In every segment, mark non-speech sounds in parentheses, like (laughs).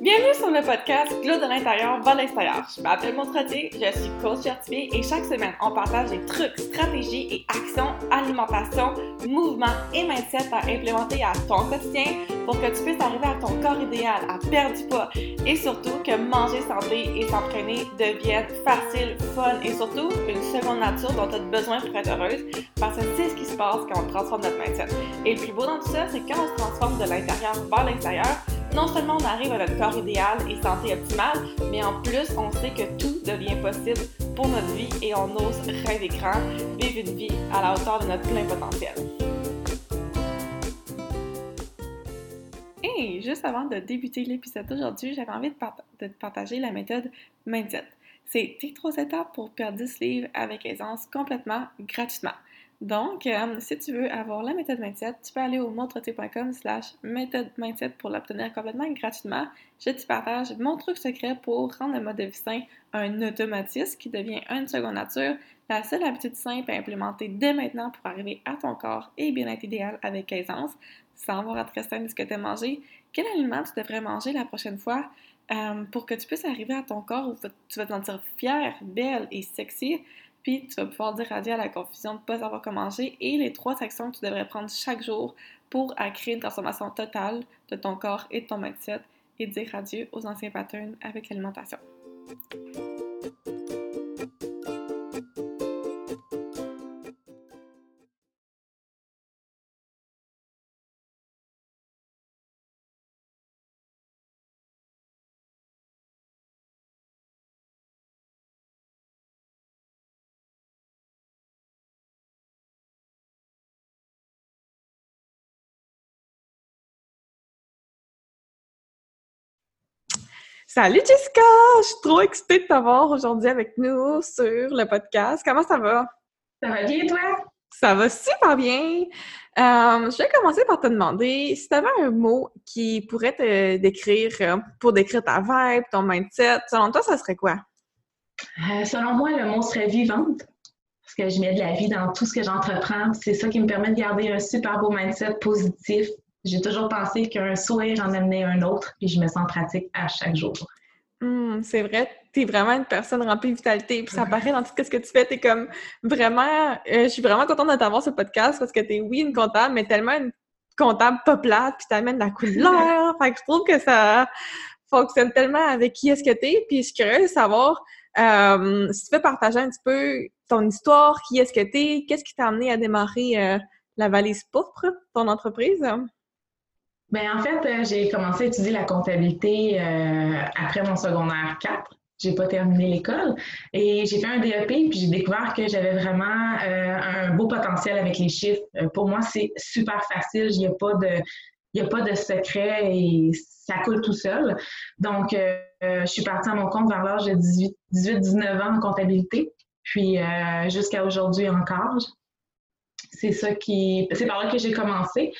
Bienvenue sur le podcast Glow de l'intérieur vers l'extérieur. Je m'appelle Montretier, je suis coach certifié et chaque semaine, on partage des trucs, stratégies et actions, alimentation, mouvement et mindset à implémenter à ton quotidien pour que tu puisses arriver à ton corps idéal, à perdre du poids et surtout que manger santé et s'entraîner devienne facile, fun et surtout une seconde nature dont tu as besoin pour être heureuse parce que c'est ce qui se passe quand on transforme notre mindset. Et le plus beau dans tout ça, c'est quand on se transforme de l'intérieur vers l'extérieur, non seulement on arrive à notre corps idéal et santé optimale, mais en plus, on sait que tout devient possible pour notre vie et on ose rêver grand, vivre une vie à la hauteur de notre plein potentiel. Juste avant de débuter l'épisode d'aujourd'hui, j'avais envie de, partager la méthode Mindset. C'est tes trois étapes pour perdre 10 livres avec aisance complètement gratuitement. Donc, euh, si tu veux avoir la méthode mindset, tu peux aller au montretier.com slash méthode mindset pour l'obtenir complètement gratuitement. Je te partage mon truc secret pour rendre le mode de vie sain un automatisme qui devient une seconde nature, la seule habitude simple à implémenter dès maintenant pour arriver à ton corps et bien-être idéal avec aisance, sans avoir à te restreindre de ce que tu as mangé. Quel aliment tu devrais manger la prochaine fois euh, pour que tu puisses arriver à ton corps où tu vas te sentir fière, belle et sexy puis tu vas pouvoir dire adieu à la confusion de ne pas savoir comment manger et les trois actions que tu devrais prendre chaque jour pour créer une transformation totale de ton corps et de ton mindset et dire adieu aux anciens patterns avec l'alimentation. Salut Jessica! Je suis trop excitée de t'avoir aujourd'hui avec nous sur le podcast. Comment ça va? Ça va bien, toi? Ça va super bien. Euh, je vais commencer par te demander si tu avais un mot qui pourrait te décrire euh, pour décrire ta vibe, ton mindset. Selon toi, ça serait quoi? Euh, selon moi, le mot serait vivante. Parce que je mets de la vie dans tout ce que j'entreprends. C'est ça qui me permet de garder un super beau mindset positif, j'ai toujours pensé qu'un sourire en amenait un autre, et je me sens pratique à chaque jour. Hum, c'est vrai, tu es vraiment une personne remplie de vitalité, puis ça paraît dans tout ce que tu fais. Tu es comme vraiment, euh, je suis vraiment contente de t'avoir ce podcast parce que tu es, oui, une comptable, mais tellement une comptable pas plate, puis t'amènes la couleur. (laughs) fait que je trouve que ça fonctionne tellement avec qui est-ce que tu es. Puis je suis curieuse de savoir euh, si tu peux partager un petit peu ton histoire, qui est-ce que tu es, qu'est-ce qui t'a amené à démarrer euh, la valise pourpre, ton entreprise? Bien, en fait, euh, j'ai commencé à étudier la comptabilité euh, après mon secondaire 4. J'ai pas terminé l'école et j'ai fait un DEP puis j'ai découvert que j'avais vraiment euh, un beau potentiel avec les chiffres. pour moi, c'est super facile. Il n'y a pas de a pas de secret et ça coule tout seul. Donc, je suis partie à mon compte vers l'âge de 18-19 ans en comptabilité. Puis, jusqu'à aujourd'hui encore. C'est ça qui... C'est par là que j'ai commencé.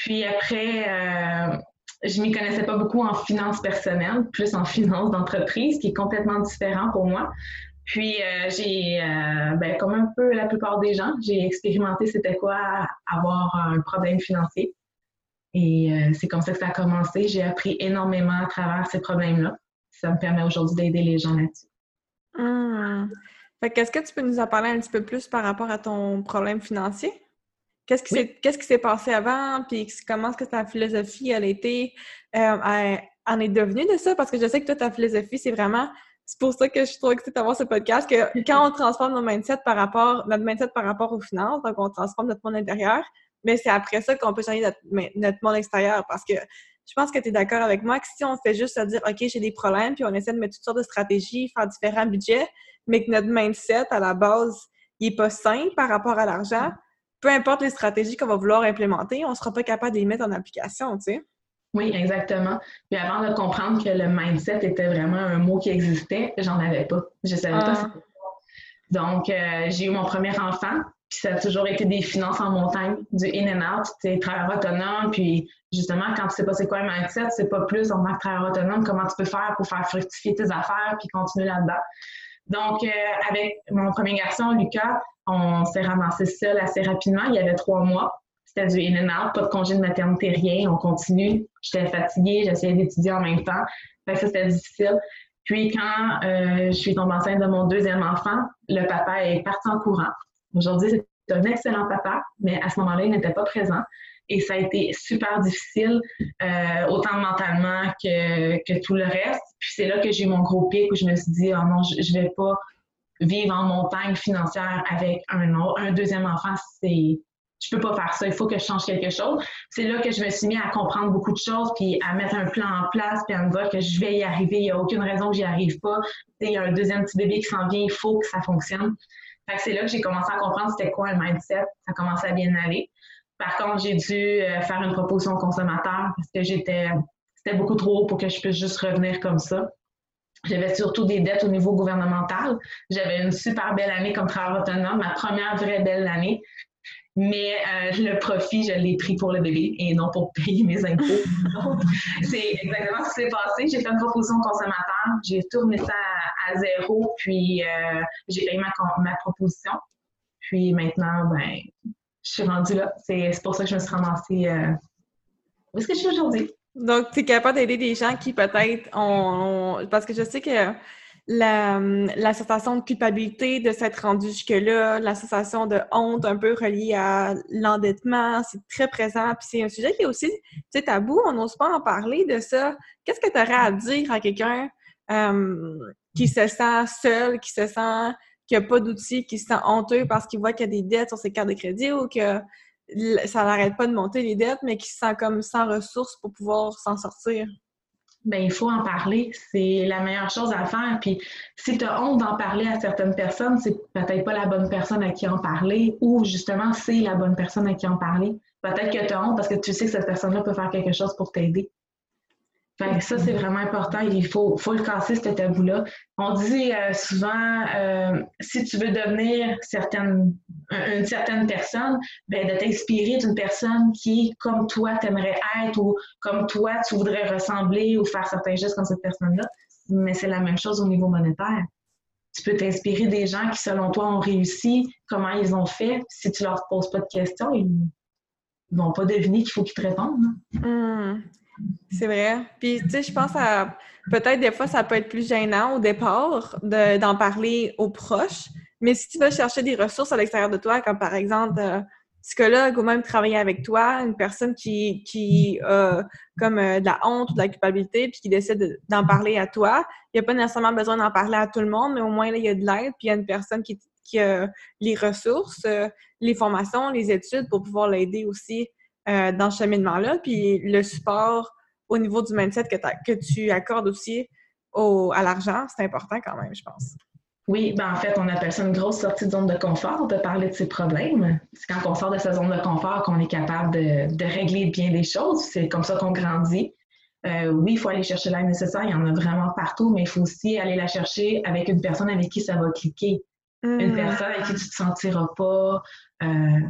Puis après, euh, je m'y connaissais pas beaucoup en finance personnelle, plus en finance d'entreprise, qui est complètement différent pour moi. Puis euh, j'ai, euh, ben, comme un peu la plupart des gens, j'ai expérimenté c'était quoi avoir un problème financier. Et euh, c'est comme ça que ça a commencé. J'ai appris énormément à travers ces problèmes-là. Ça me permet aujourd'hui d'aider les gens là-dessus. Hum. Fait qu'est-ce que tu peux nous en parler un petit peu plus par rapport à ton problème financier? Qu'est-ce qui s'est passé avant? Puis comment est-ce que ta philosophie, elle, été, euh, en est devenue de ça? Parce que je sais que toi, ta philosophie, c'est vraiment... C'est pour ça que je suis trop excitée d'avoir ce podcast, que quand on transforme notre mindset par rapport, notre mindset par rapport aux finances, donc on transforme notre monde intérieur, mais c'est après ça qu'on peut changer notre, monde extérieur. Parce que je pense que tu es d'accord avec moi que si on fait juste à dire, OK, j'ai des problèmes, puis on essaie de mettre toutes sortes de stratégies, faire différents budgets, mais que notre mindset, à la base, il n'est pas sain par rapport à l'argent, peu importe les stratégies qu'on va vouloir implémenter, on ne sera pas capable de les mettre en application, tu sais. Oui, exactement. Puis avant de comprendre que le mindset était vraiment un mot qui existait, j'en avais pas. Je savais pas pas. Ah. Donc, euh, j'ai eu mon premier enfant, puis ça a toujours été des finances en montagne, du in and out, tu travailleur autonome, puis justement, quand tu sais pas c'est quoi un mindset, c'est pas plus en tant que travailleur autonome, comment tu peux faire pour faire fructifier tes affaires, puis continuer là-dedans. Donc, euh, avec mon premier garçon, Lucas, on s'est ramassé seul assez rapidement. Il y avait trois mois. C'était du in and out, pas de congé de maternité, rien. On continue. J'étais fatiguée, j'essayais d'étudier en même temps. Fait ça, c'était difficile. Puis quand euh, je suis tombée enceinte de mon deuxième enfant, le papa est parti en courant. Aujourd'hui, c'est un excellent papa, mais à ce moment-là, il n'était pas présent. Et ça a été super difficile, euh, autant mentalement que, que, tout le reste. Puis c'est là que j'ai eu mon gros pic où je me suis dit, oh non, je, ne vais pas vivre en montagne financière avec un, un deuxième enfant. C'est, je peux pas faire ça. Il faut que je change quelque chose. C'est là que je me suis mis à comprendre beaucoup de choses, puis à mettre un plan en place, puis à me dire que je vais y arriver. Il n'y a aucune raison que j'y arrive pas. Il y a un deuxième petit bébé qui s'en vient. Il faut que ça fonctionne. c'est là que j'ai commencé à comprendre c'était quoi un mindset. Ça commençait à bien aller. Par contre, j'ai dû euh, faire une proposition au consommateur parce que j'étais, c'était beaucoup trop haut pour que je puisse juste revenir comme ça. J'avais surtout des dettes au niveau gouvernemental. J'avais une super belle année comme travailleur autonome, ma première vraie belle année. Mais euh, le profit, je l'ai pris pour le bébé et non pour payer mes impôts. (laughs) c'est exactement ce qui s'est passé. J'ai fait une proposition au consommateur, j'ai tourné ça à, zéro, puis euh, j'ai payé ma, ma proposition. Puis maintenant, ben, je suis rendue là. C'est pour ça que je me suis ramassée euh, où est-ce que je suis aujourd'hui? Donc, tu es capable d'aider des gens qui peut-être ont, Parce que je sais que la, sensation de culpabilité de s'être rendu jusque-là, la sensation de honte un peu reliée à l'endettement, c'est très présent. Puis c'est un sujet qui est aussi, tabou, on n'ose pas en parler de ça. Qu'est-ce que tu aurais à dire à quelqu'un euh, qui se sent seul, qui se sent qu'il n'y a pas d'outils, qui se sent honteux parce qu'il voit qu'il y a des dettes sur ses cartes de crédit ou que ça n'arrête pas de monter les dettes, mais qui se sent comme sans ressources pour pouvoir s'en sortir? Bien, il faut en parler. C'est la meilleure chose à faire. Puis, si tu as honte d'en parler à certaines personnes, c'est peut-être pas la bonne personne à qui en parler ou justement, c'est la bonne personne à qui en parler. Peut-être que tu as honte parce que tu sais que cette personne-là peut faire quelque chose pour t'aider ça, c'est vraiment important. Il faut, faut le casser, ce tabou-là. On dit euh, souvent, euh, si tu veux devenir une certaine personne, ben, de t'inspirer d'une personne qui, comme toi, t'aimerais être ou comme toi, tu voudrais ressembler ou faire certains gestes comme cette personne-là. Mais c'est la même chose au niveau monétaire. Tu peux t'inspirer des gens qui, selon toi, ont réussi, comment ils ont fait. Si tu leur poses pas de questions, ils vont pas deviner qu'il faut qu'ils te répondent. Mmh. C'est vrai. Puis, tu sais, je pense à peut-être des fois, ça peut être plus gênant au départ d'en parler aux proches. Mais si tu vas chercher des ressources à l'extérieur de toi, comme par exemple euh, psychologue ou même travailler avec toi, une personne qui, qui a comme euh, de la honte ou de la culpabilité, puis qui décide d'en parler à toi, il n'y a pas nécessairement besoin d'en parler à tout le monde, mais au moins, là, il y a de l'aide, puis il y a une personne qui, qui a les ressources, euh, les formations, les études pour pouvoir l'aider aussi euh, dans ce cheminement-là. Puis le support au niveau du mindset que, que tu accordes aussi au, à l'argent, c'est important quand même, je pense. Oui, ben en fait, on appelle ça une grosse sortie de zone de confort, de parler de ses problèmes. C'est quand on sort de sa zone de confort qu'on est capable de, de, régler bien des choses. C'est comme ça qu'on grandit. Euh, oui, il faut aller chercher l'aide nécessaire, il y en a vraiment partout, mais il faut aussi aller la chercher avec une personne avec qui ça va cliquer. Une mmh. personne avec qui tu ne te sentiras pas euh,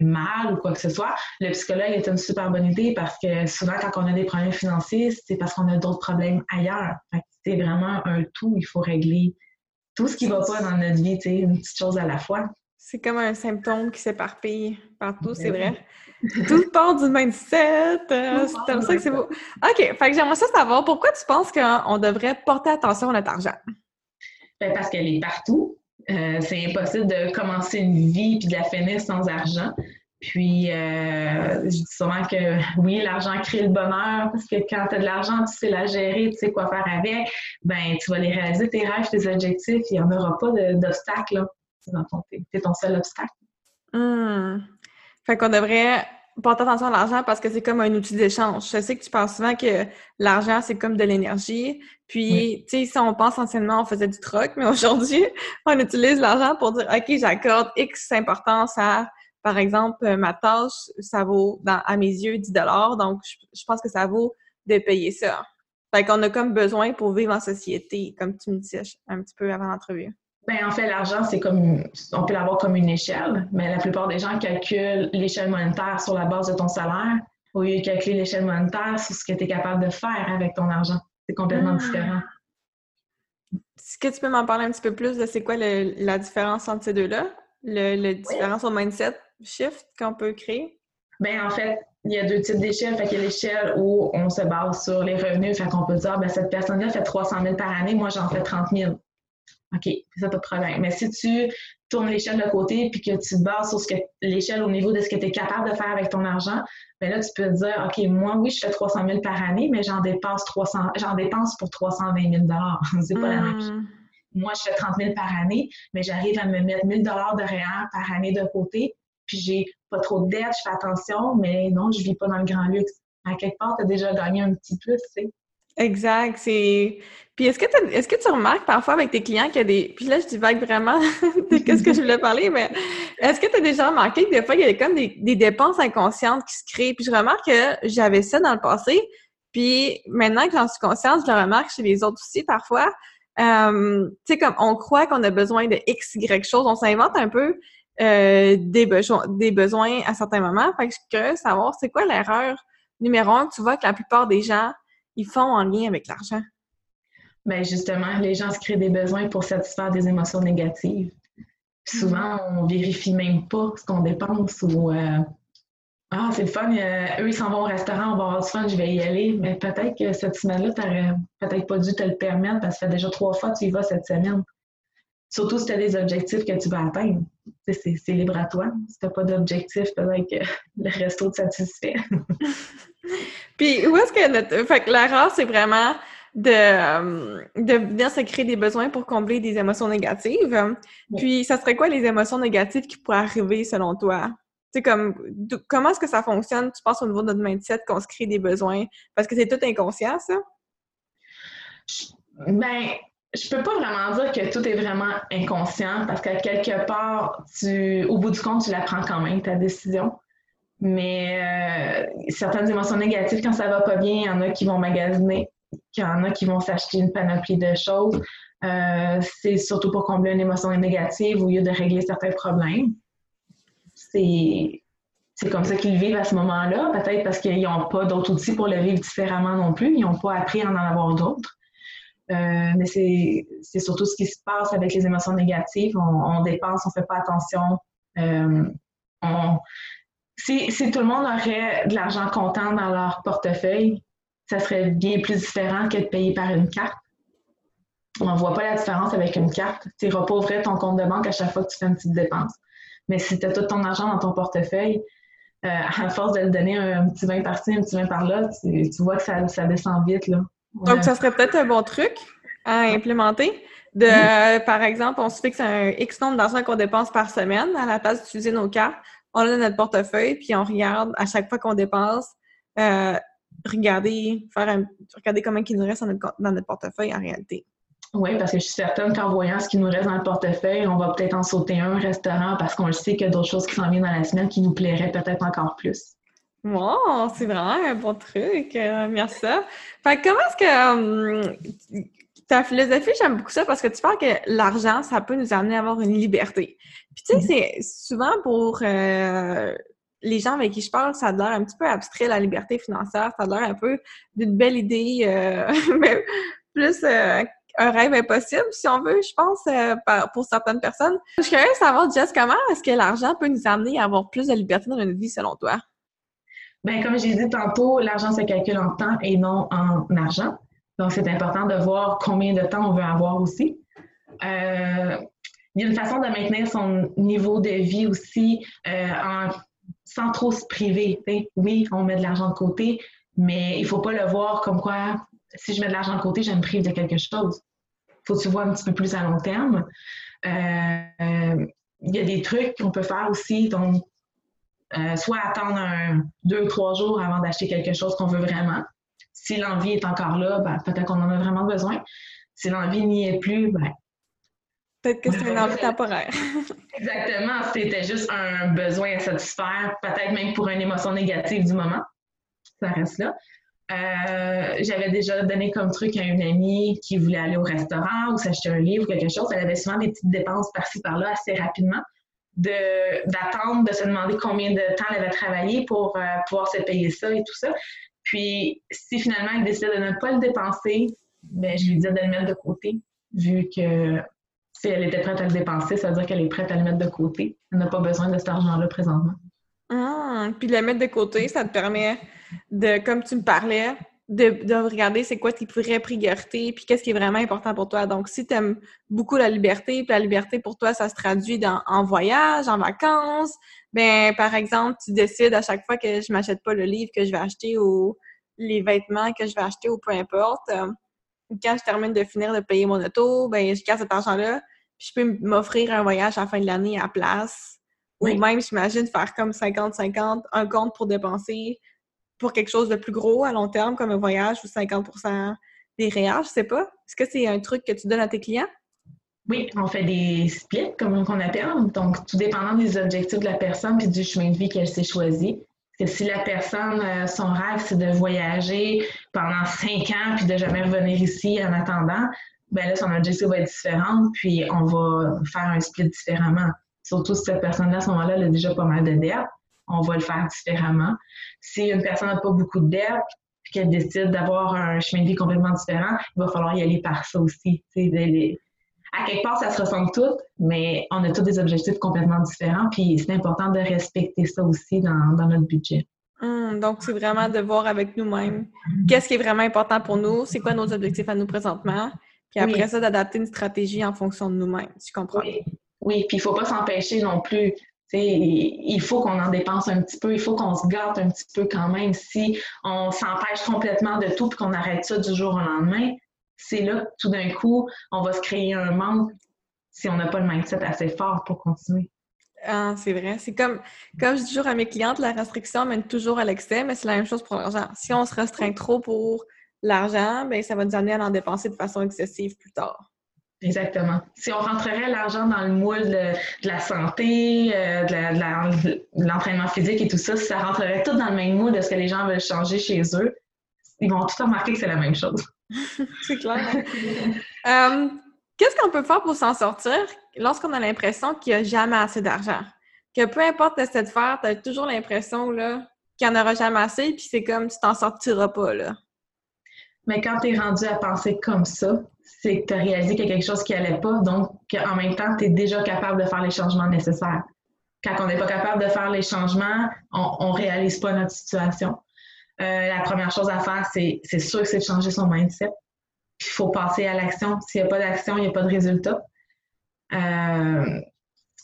mal ou quoi que ce soit, le psychologue est une super bonne idée parce que souvent, quand on a des problèmes financiers, c'est parce qu'on a d'autres problèmes ailleurs. C'est vraiment un tout. Il faut régler tout ce qui ne va pas dans notre vie, une petite chose à la fois. C'est comme un symptôme qui s'éparpille partout, c'est ben vrai. (laughs) Tout part du mindset. Euh, c'est comme ça que c'est beau. OK, fait que j'aimerais ça savoir pourquoi tu penses qu'on devrait porter attention à notre argent? Ben parce qu'elle est partout. Euh, c'est impossible de commencer une vie puis de la finir sans argent. Puis, euh, je dis souvent que oui, l'argent crée le bonheur parce que quand tu as de l'argent, tu sais la gérer, tu sais quoi faire avec, ben tu vas les réaliser, tes rêves, tes objectifs, il n'y en aura pas d'obstacle. C'est ton seul obstacle. Mmh. Fait qu'on devrait porter attention à l'argent parce que c'est comme un outil d'échange. Je sais que tu penses souvent que l'argent, c'est comme de l'énergie. Puis, tu sais, si on pense anciennement, on faisait du troc, mais aujourd'hui, (laughs) on utilise l'argent pour dire, OK, j'accorde X importance à, par exemple, euh, ma tâche, ça vaut, dans, à mes yeux, 10 donc je, pense que ça vaut de payer ça. Fait qu'on a comme besoin pour vivre en société, comme tu me disais un petit peu avant l'entrevue. Bien, en fait, l'argent, c'est comme, on peut l'avoir comme une échelle, mais la plupart des gens calculent l'échelle monétaire sur la base de ton salaire au lieu de calculer l'échelle monétaire sur ce que tu es capable de faire avec ton argent. C'est complètement ah. différent. Est-ce que tu peux m'en parler un petit peu plus de c'est quoi la différence entre ces deux-là? Le, différence au mindset? Shift qu'on peut créer? Ben en fait, il y a deux types d'échelles. Fait qu'il y a l'échelle où on se base sur les revenus. Fait qu'on peut dire, ben, cette personne-là fait 300 000 par année, moi, j'en fais 30 000. OK, ça, pas de problème. Mais si tu tournes l'échelle de côté puis que tu te bases sur ce que l'échelle au niveau de ce que tu es capable de faire avec ton argent, ben là, tu peux te dire, OK, moi, oui, je fais 300 000 par année, mais j'en dépense 300, j'en dépense pour 320 000 (laughs) C'est pas la même chose. Hmm. Moi, je fais 30 000 par année, mais j'arrive à me mettre 1000 dollars de réel par année de côté, puis j'ai pas trop de dettes, je fais attention, mais non, je vis pas dans le grand luxe. À quelque part, tu as déjà gagné un petit plus, tu sais. Exact. C'est. Puis est-ce que, est-ce que tu remarques parfois avec tes clients qu'il y a des. Puis là, je divague vraiment (laughs) de qu'est-ce que je voulais parler, mais est-ce que tu as déjà remarqué que des fois, il y a comme des, dépenses inconscientes qui se créent? Puis je remarque que j'avais ça dans le passé. Puis maintenant que j'en suis consciente, je le remarque chez les autres aussi parfois. Euh, tu sais, comme on croit qu'on a besoin de X, Y choses, on s'invente un peu euh, des, besoins, des besoins à certains moments. Fait que je suis curieuse de savoir c'est quoi l'erreur numéro un? Que tu vois que la plupart des gens ils font en lien avec l'argent? Bien, justement, les gens se créent des besoins pour satisfaire des émotions négatives. souvent, mm-hmm. on vérifie même pas ce qu'on dépense ou euh, Ah, c'est le fun, euh, eux, ils s'en vont au restaurant, on va avoir du fun, je vais y aller. Mais peut-être que cette semaine-là, tu n'aurais peut-être pas dû te le permettre parce que ça fait déjà trois fois que tu y vas cette semaine. Surtout si tu as des objectifs que tu vas atteindre. C'est libre à toi. Si tu n'as pas d'objectif, peut-être que (laughs) le resto te satisfait. (laughs) Puis où est-ce que notre... Fait que l'erreur, c'est vraiment de, euh, de venir se créer des besoins pour combler des émotions négatives. Puis ça serait quoi les émotions négatives qui pourraient arriver selon toi? Tu sais, comme, comment est-ce que ça fonctionne, tu penses, au niveau de notre mindset, qu'on se crée des besoins? Parce que c'est tout inconscient, ça? Ben, je peux pas vraiment dire que tout est vraiment inconscient parce qu'à quelque part, tu, au bout du compte, tu la prends quand même, ta décision. Mais euh, certaines émotions négatives, quand ça va pas bien, il y en a qui vont magasiner, il y en a qui vont s'acheter une panoplie de choses. Euh, c'est surtout pour combler une émotion négative au lieu de régler certains problèmes. C'est c'est comme ça qu'ils vivent à ce moment-là, peut-être parce qu'ils n'ont pas d'autres outils pour le vivre différemment non plus, ils n'ont pas appris à en avoir d'autres. Euh, mais c'est surtout ce qui se passe avec les émotions négatives. On, dépense, on ne fait pas attention. on, si, si, tout le monde aurait de l'argent comptant dans leur portefeuille, ça serait bien plus différent que de payer par une carte. On ne voit pas la différence avec une carte. Tu repauvrais ton compte de banque à chaque fois que tu fais une petite dépense. Mais si tu as tout ton argent dans ton portefeuille, euh, à force de le donner un, petit 20 par-ci, un petit 20 par-là, tu, vois que ça, ça descend vite. Là. Donc, ça serait peut-être un bon truc à implémenter. De, Par exemple, on se fixe un X nombre d'argent qu'on dépense par semaine à la place d'utiliser nos cartes on a notre portefeuille, puis on regarde à chaque fois qu'on dépense, euh, regarder, faire un, regarder comment il nous reste dans notre, portefeuille en réalité. Oui, parce que je suis certaine qu'en voyant ce qui nous reste dans le portefeuille, on va peut-être en sauter un restaurant parce qu'on le sait qu'il y a d'autres choses qui s'en viennent dans la semaine qui nous plairaient peut-être encore plus. Wow, c'est vraiment un bon truc. Euh, merci. Fait comment est-ce que hum, ta philosophie, j'aime beaucoup ça parce que tu parles que l'argent, ça peut nous amener à avoir une liberté. Puis tu sais, c'est souvent pour euh, les gens avec qui je parle, ça a l'air un petit peu abstrait, la liberté financière. Ça a l'air un peu d'une belle idée, euh, (laughs) mais plus un rêve impossible, si on veut, je pense, pour certaines personnes. Je suis curieuse de savoir, Jess, comment est-ce que l'argent peut nous amener à avoir plus de liberté dans notre vie, selon toi? Bien, comme j'ai dit tantôt, l'argent se calcule en temps et non en argent. Donc, c'est important de voir combien de temps on veut avoir aussi. Euh, il y a une façon de maintenir son niveau de vie aussi euh, sans trop se priver. Oui, on met de l'argent de côté, mais il ne faut pas le voir comme quoi, si je mets de l'argent de côté, je me prive de quelque chose. Il faut que tu vois un petit peu plus à long terme. Euh, il y a des trucs qu'on peut faire aussi, donc soit attendre un, deux, trois jours avant d'acheter quelque chose qu'on veut vraiment si l'envie est encore là, ben, peut-être qu'on en a vraiment besoin. Si l'envie n'y est plus, ben, Peut-être que c'est une envie temporaire. (laughs) Exactement. C'était juste un besoin à satisfaire, peut-être même pour une émotion négative du moment. Ça reste là. Euh, j'avais déjà donné comme truc à une amie qui voulait aller au restaurant ou s'acheter un livre ou quelque chose. Elle avait souvent des petites dépenses par-ci par-là assez rapidement. D'attendre, de, se demander combien de temps elle avait travaillé pour euh, pouvoir se payer ça et tout ça. Puis, si finalement elle décide de ne pas le dépenser, ben, je lui dis de le mettre de côté, vu que si elle était prête à le dépenser, ça veut dire qu'elle est prête à le mettre de côté. Elle n'a pas besoin de cet argent-là présentement. Mmh, puis le mettre de côté, ça te permet de, comme tu me parlais, de, regarder c'est quoi tes vraies priorités, puis qu'est-ce qui est vraiment important pour toi. Donc, si tu aimes beaucoup la liberté, puis la liberté pour toi, ça se traduit dans, en voyage, en vacances, ben par exemple, tu décides à chaque fois que je m'achète pas le livre que je vais acheter ou les vêtements que je vais acheter ou peu importe. Euh, quand je termine de finir de payer mon auto, ben je garde cet argent-là, puis je peux m'offrir un voyage à la fin de l'année à place. Ou même, j'imagine, faire comme 50-50, un compte pour dépenser pour quelque chose de plus gros à long terme, comme un voyage ou 50% des réels, je sais pas. Est-ce que c'est un truc que tu donnes à tes clients? Oui, on fait des splits, comme on appelle. Donc, tout dépendant des objectifs de la personne et du chemin de vie qu'elle s'est choisi. Parce que si la personne, euh, son rêve, c'est de voyager pendant cinq ans puis de jamais revenir ici en attendant, ben là, son objectif va être différent, puis on va faire un split différemment. Surtout si cette personne-là, à ce moment-là, elle a déjà pas mal de dettes on va le faire différemment. Si une personne n'a pas beaucoup de dettes, puis qu'elle décide d'avoir un chemin de vie complètement différent, il va falloir y aller par ça aussi. à quelque part, ça se ressemble tout, mais on a tous des objectifs complètement différents, puis c'est important de respecter ça aussi dans, notre budget. Hum, donc, c'est vraiment de voir avec nous-mêmes qu'est-ce qui est vraiment important pour nous, c'est quoi nos objectifs à nous présentement, puis après ça, d'adapter une stratégie en fonction de nous-mêmes. Tu comprends? Oui, oui. puis il ne faut pas s'empêcher non plus il faut qu'on en dépense un petit peu, il faut qu'on se gâte un petit peu quand même. Si on s'empêche complètement de tout et qu'on arrête ça du jour au lendemain, c'est là que tout d'un coup, on va se créer un manque si on n'a pas le mindset assez fort pour continuer. Ah, c'est vrai. C'est comme, comme je dis toujours à mes clientes, la restriction mène toujours à l'excès, mais c'est la même chose pour l'argent. Si on se restreint trop pour l'argent, ben ça va nous amener à en dépenser de façon excessive plus tard. Exactement. Si on rentrerait l'argent dans le moule de, la santé, euh, de l'entraînement physique et tout ça, si ça rentrerait tout dans le même moule de ce que les gens veulent changer chez eux, ils vont tout remarquer que c'est la même chose. (laughs) c'est clair. Euh, qu'est-ce qu'on peut faire pour s'en sortir lorsqu'on a l'impression qu'il n'y a jamais assez d'argent? Que peu importe ce que tu de faire, tu as toujours l'impression qu'il n'y en aura jamais assez, puis c'est comme tu t'en sortiras pas. Là. Mais quand tu es rendu à penser comme ça, c'est que tu as réalisé qu'il y a quelque chose qui n'allait pas, donc en même temps, tu es déjà capable de faire les changements nécessaires. Quand on n'est pas capable de faire les changements, on ne réalise pas notre situation. Euh, la première chose à faire, c'est sûr que c'est de changer son mindset. Il faut passer à l'action. S'il n'y a pas d'action, il n'y a pas de résultat. Euh,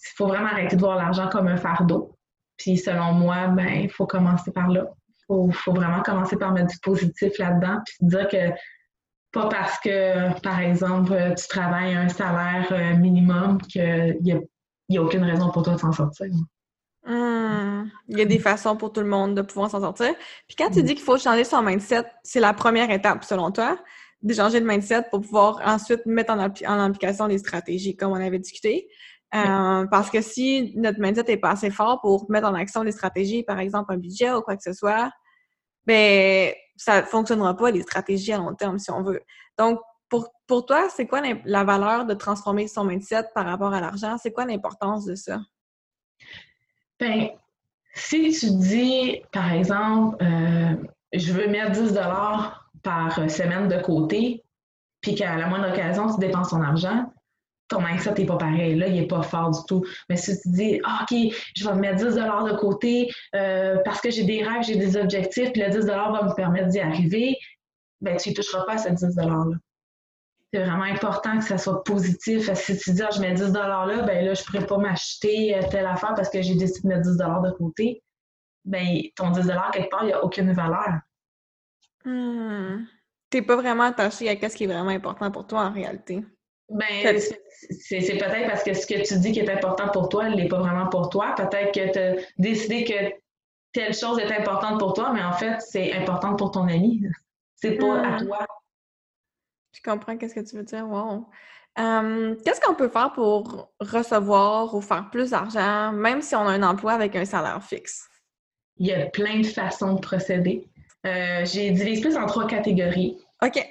il faut vraiment arrêter de voir l'argent comme un fardeau. Puis selon moi, ben, il faut commencer par là. Il faut, vraiment commencer par mettre du positif là-dedans, puis dire que pas parce que, par exemple, tu travailles un salaire euh, minimum qu'il n'y a, a, aucune raison pour toi de s'en sortir. Hmm. Il y a des façons pour tout le monde de pouvoir s'en sortir. Puis quand tu mm. dis qu'il faut changer son mindset, c'est la première étape, selon toi, de changer de mindset pour pouvoir ensuite mettre en, application les stratégies, comme on avait discuté. Euh, parce que si notre mindset n'est pas assez fort pour mettre en action les stratégies, par exemple un budget ou quoi que ce soit, ben ça ne fonctionnera pas les stratégies à long terme si on veut. Donc, pour, pour toi, c'est quoi la valeur de transformer son mindset par rapport à l'argent? C'est quoi l'importance de ça? Bien, si tu dis, par exemple, euh, je veux mettre 10 par semaine de côté, puis qu'à la moindre occasion, tu dépenses ton argent, ton mindset n'est pas pareil. Là, il n'est pas fort du tout. Mais si tu dis, ah, OK, je vais mettre 10 de côté euh, parce que j'ai des rêves, j'ai des objectifs, puis le 10 va me permettre d'y arriver, ben, tu ne toucheras pas à ce 10 $-là. C'est vraiment important que ça soit positif. Si tu dis, ah, je mets 10 là, ben là, je ne pourrais pas m'acheter euh, telle affaire parce que j'ai décidé de mettre 10 de côté. Ben, ton 10 quelque part, il n'y a aucune valeur. Hmm. Tu n'es pas vraiment attaché à ce qui est vraiment important pour toi en réalité. Ben, c'est peut-être parce que ce que tu dis qui est important pour toi, elle n'est pas vraiment pour toi. Peut-être que tu as décidé que telle chose est importante pour toi, mais en fait, c'est important pour ton ami. C'est pas à hmm. toi. Je comprends qu'est-ce que tu veux dire. Wow. qu'est-ce qu'on peut faire pour recevoir ou faire plus d'argent, même si on a un emploi avec un salaire fixe? Il y a plein de façons de procéder. Euh, j'ai divisé plus en trois catégories. OK.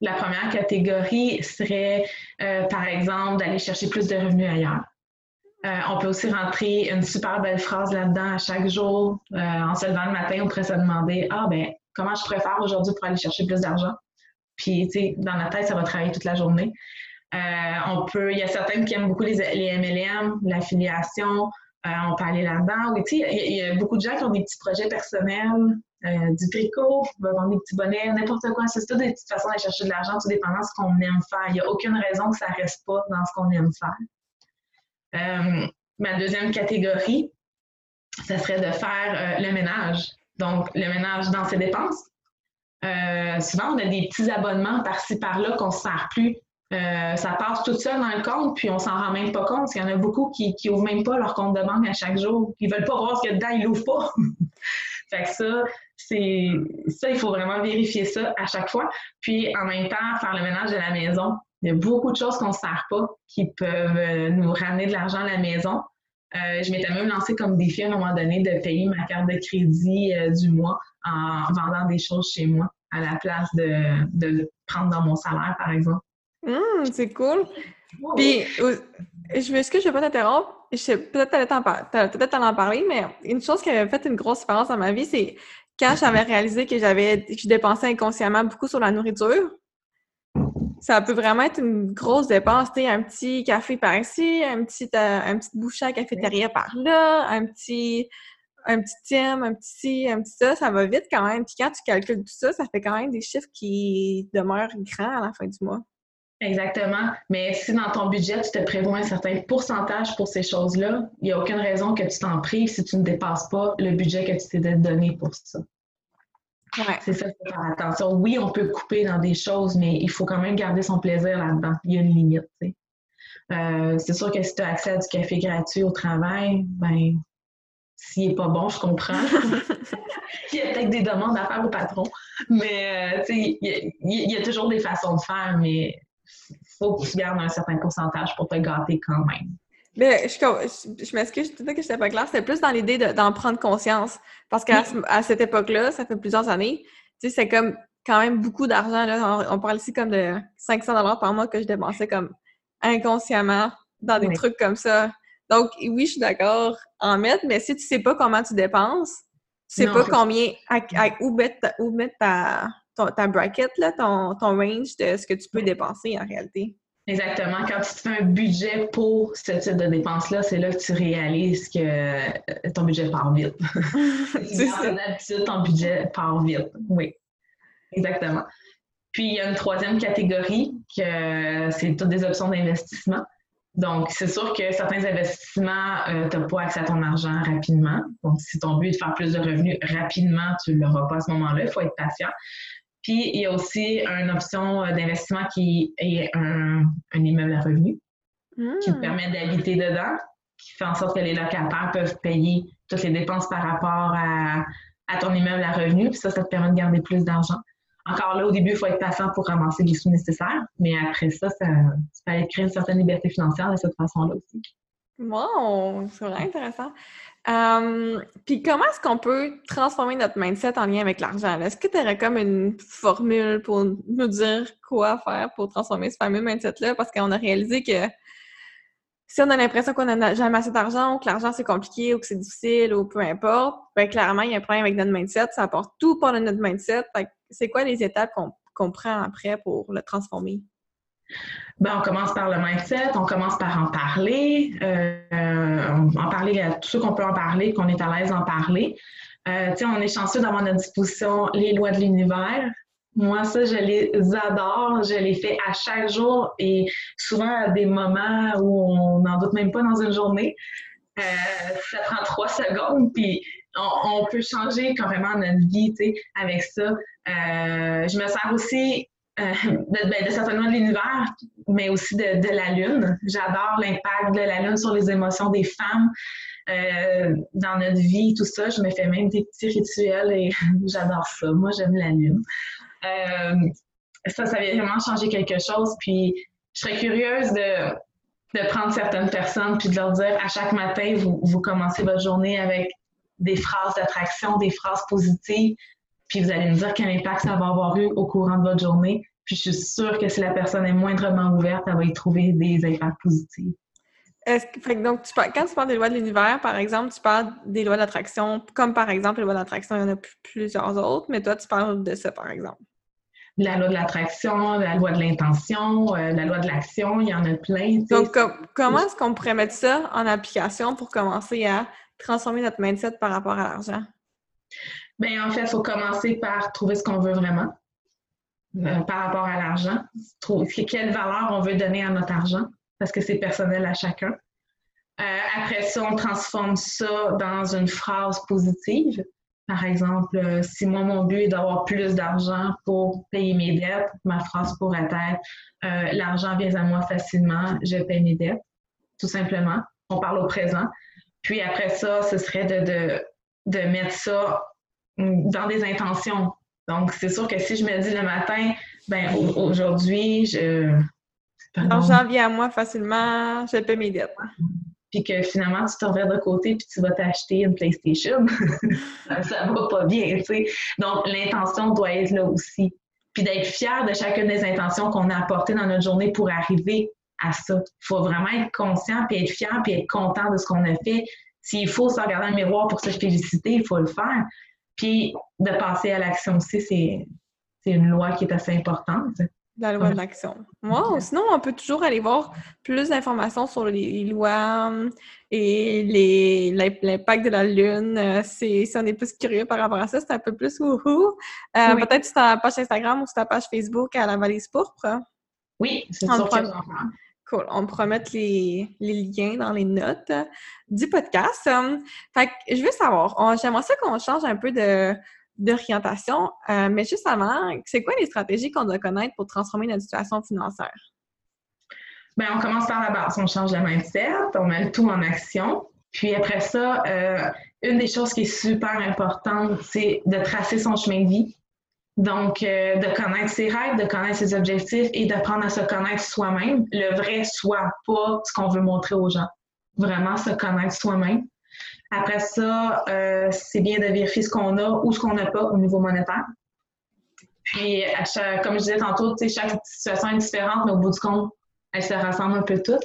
La première catégorie serait, euh, par exemple, d'aller chercher plus de revenus ailleurs. Euh, on peut aussi rentrer une super belle phrase là-dedans à chaque jour. Euh, en se levant le matin, on pourrait se demander Ah, ben, comment je préfère aujourd'hui pour aller chercher plus d'argent? Puis, tu sais, dans la tête, ça va travailler toute la journée. on peut, il y a certaines qui aiment beaucoup les, MLM, l'affiliation. on peut aller là-dedans. Oui, il y, y, a beaucoup de gens qui ont des petits projets personnels, du tricot, vendre des petits bonnets, n'importe quoi. C'est tout des petites façons d'aller chercher de l'argent, tout dépendant de ce qu'on aime faire. Il n'y a aucune raison que ça ne reste pas dans ce qu'on aime faire. ma deuxième catégorie, ce serait de faire le ménage. Donc, le ménage dans ses dépenses. Euh, souvent, on a des petits abonnements par-ci, par-là qu'on ne se sert plus. Euh, ça passe tout seul dans le compte, puis on s'en rend même pas compte. Il y en a beaucoup qui n'ouvrent même pas leur compte de banque à chaque jour. Ils veulent pas voir ce qu'il y a dedans, ils l'ouvrent pas. (laughs) fait que ça, c'est ça, il faut vraiment vérifier ça à chaque fois. Puis en même temps, faire le ménage de la maison. Il y a beaucoup de choses qu'on ne sert pas qui peuvent euh, nous ramener de l'argent à la maison. Euh, je m'étais même lancé comme défi à un moment donné de payer ma carte de crédit euh, du mois en vendant des choses chez moi à la place de, de le prendre dans mon salaire, par exemple. Hum, c'est cool. Puis, je que je vais pas t'interrompre? Peut-être peut-être en parler, mais une chose qui avait fait une grosse différence dans ma vie, c'est quand j'avais réalisé que j'avais je dépensais inconsciemment beaucoup sur la nourriture ça peut vraiment être une grosse dépense. Tu un petit café par ici, un petit, euh, un petit à cafétéria par là, un petit, un petit thème, un petit ci, un petit ça, ça va vite quand même. Puis quand tu calcules tout ça, ça fait quand même des chiffres qui demeurent grands à la fin du mois. Exactement. Mais si dans ton budget, tu te prévois un certain pourcentage pour ces choses-là, il n'y a aucune raison que tu t'en prives si tu ne dépasses pas le budget que tu t'es donné pour ça. C'est ça, faut faire attention. Oui, on peut couper dans des choses, mais il faut quand même garder son plaisir là-dedans. Il y a une limite, euh, c'est sûr que si tu as accès à du café gratuit au travail, ben s'il n'est pas bon, je comprends. (laughs) il y a peut-être des demandes à faire au patron. Mais euh, il y, a toujours des façons de faire, mais il faut que tu gardes un certain pourcentage pour te gâter quand même. Mais je, je, m'excuse, je disais que j'étais pas claire. C'était plus dans l'idée d'en prendre conscience. Parce qu'à à cette époque-là, ça fait plusieurs années, tu sais, c'est comme quand même beaucoup d'argent. On, on, parle ici comme de 500 par mois que je dépensais comme inconsciemment dans des trucs comme ça. Donc, oui, je suis d'accord en mettre, mais si tu sais pas comment tu dépenses, tu sais pas combien, où mettre, où mettre ta, ta bracket, là, ton, ton range de ce que tu peux dépenser en réalité? Exactement. Quand tu te fais un budget pour ce type de dépenses-là, c'est là que tu réalises que euh, ton budget part vite. (laughs) (laughs) c'est ça. D'habitude, ton budget part vite. Oui. Exactement. Puis, il y a une troisième catégorie que c'est toutes des options d'investissement. Donc, c'est sûr que certains investissements, euh, tu n'as pas accès à ton argent rapidement. Donc, si ton but est de faire plus de revenus rapidement, tu ne l'auras pas à ce moment-là. Il faut être patient. Puis, il y a aussi une option euh, d'investissement qui est un, immeuble à revenus qui te hmm. permet d'habiter dedans, qui fait en sorte que les locataires peuvent payer toutes les dépenses par rapport à, ton immeuble à revenus. Puis ça, ça te permet de garder plus d'argent. Encore là, au début, il faut être patient pour ramasser les sous nécessaires, mais après ça, ça, ça peut créer une certaine liberté financière de cette façon-là aussi. Wow! C'est vraiment intéressant. Puis comment est-ce qu'on peut transformer notre mindset en lien avec l'argent? Est-ce que tu aurais comme une formule pour nous dire quoi faire pour transformer ce fameux mindset-là? Parce qu'on a réalisé que si on a l'impression qu'on n'a jamais assez d'argent ou que l'argent c'est compliqué ou que c'est difficile ou peu importe, bien clairement, il y a un problème avec notre mindset. Ça apporte tout par notre mindset. C'est quoi les étapes qu'on prend après pour le transformer? Ben, on commence par le mindset, on commence par en parler, euh, en parler à tous ceux qu'on peut en parler, qu'on est à l'aise d'en parler. Euh, on est chanceux d'avoir à notre disposition les lois de l'univers. Moi, ça, je les adore. Je les fais à chaque jour et souvent à des moments où on n'en doute même pas dans une journée. Euh, ça prend trois secondes, puis on, peut changer carrément notre vie avec ça. je me sers aussi euh, de, ben, de, certainement de l'univers, mais aussi de, la Lune. J'adore l'impact de la Lune sur les émotions des femmes euh, dans notre vie, tout ça. Je me fais même des petits rituels et (laughs) j'adore ça. Moi, j'aime la Lune. Euh, ça, ça vient vraiment changer quelque chose. Puis, je serais curieuse de, prendre certaines personnes puis de leur dire à chaque matin, vous commencez votre journée avec des phrases d'attraction, des phrases positives, puis vous allez me dire quel impact ça va avoir eu au courant de votre journée. Puis je suis sûre que si la personne est moindrement ouverte, elle va y trouver des impacts positifs. Est-ce que, donc, tu quand tu parles des lois de l'univers, par exemple, tu parles des lois d'attraction, comme par exemple les lois d'attraction, il y en a plusieurs autres, mais toi, tu parles de ça, par exemple. la loi de l'attraction, la loi de l'intention, euh, la loi de l'action, il y en a plein. Donc, comment est-ce qu'on pourrait mettre ça en application pour commencer à transformer notre mindset par rapport à l'argent? Bien, en fait, il faut commencer par trouver ce qu'on veut vraiment euh, par rapport à l'argent. Quelle valeur on veut donner à notre argent, parce que c'est personnel à chacun. Euh, après ça, on transforme ça dans une phrase positive. Par exemple, euh, si moi, mon but est d'avoir plus d'argent pour payer mes dettes, ma phrase pourrait être euh, L'argent vient à moi facilement, je paye mes dettes, tout simplement. On parle au présent. Puis après ça, ce serait de, de, de mettre ça dans des intentions. Donc, c'est sûr que si je me dis le matin, ben aujourd'hui, je. L'argent vient à moi facilement, je paye mes dettes puis que finalement tu te reviens de côté puis tu vas t'acheter une PlayStation, (laughs) ça va pas bien, tu sais. Donc l'intention doit être là aussi. Puis d'être fier de chacune des intentions qu'on a apportées dans notre journée pour arriver à ça. Il faut vraiment être conscient puis être fier puis être content de ce qu'on a fait. S'il faut se regarder dans le miroir pour se féliciter, il faut le faire. Puis de passer à l'action aussi, c'est une loi qui est assez importante la loi de l'action. Moi, sinon, on peut toujours aller voir plus d'informations sur les lois hum, et l'impact de la Lune. Euh, si on est plus curieux par rapport à ça, c'est un peu plus wouhou. Euh, Peut-être sur ta page Instagram ou sur ta page Facebook à la valise pourpre. Oui, c'est sûr Cool. On pourra mettre les, liens dans les notes du podcast. Hum, fait que je veux savoir, j'aimerais ça qu'on change un peu de d'orientation. Euh, mais juste avant, c'est quoi les stratégies qu'on doit connaître pour transformer notre situation financière? Bien, on commence par la base. On change le mindset, on met tout en action. Puis après ça, euh, une des choses qui est super importante, c'est de tracer son chemin de vie. Donc, euh, de connaître ses rêves, de connaître ses objectifs et d'apprendre à se connaître soi-même, le vrai soi, pas ce qu'on veut montrer aux gens. Vraiment se connaître soi-même. Après ça, euh, c'est bien de vérifier ce qu'on a ou ce qu'on n'a pas au niveau monétaire. Puis, comme je disais tantôt, chaque situation est différente, mais au bout du compte, elles se rassemblent un peu toutes.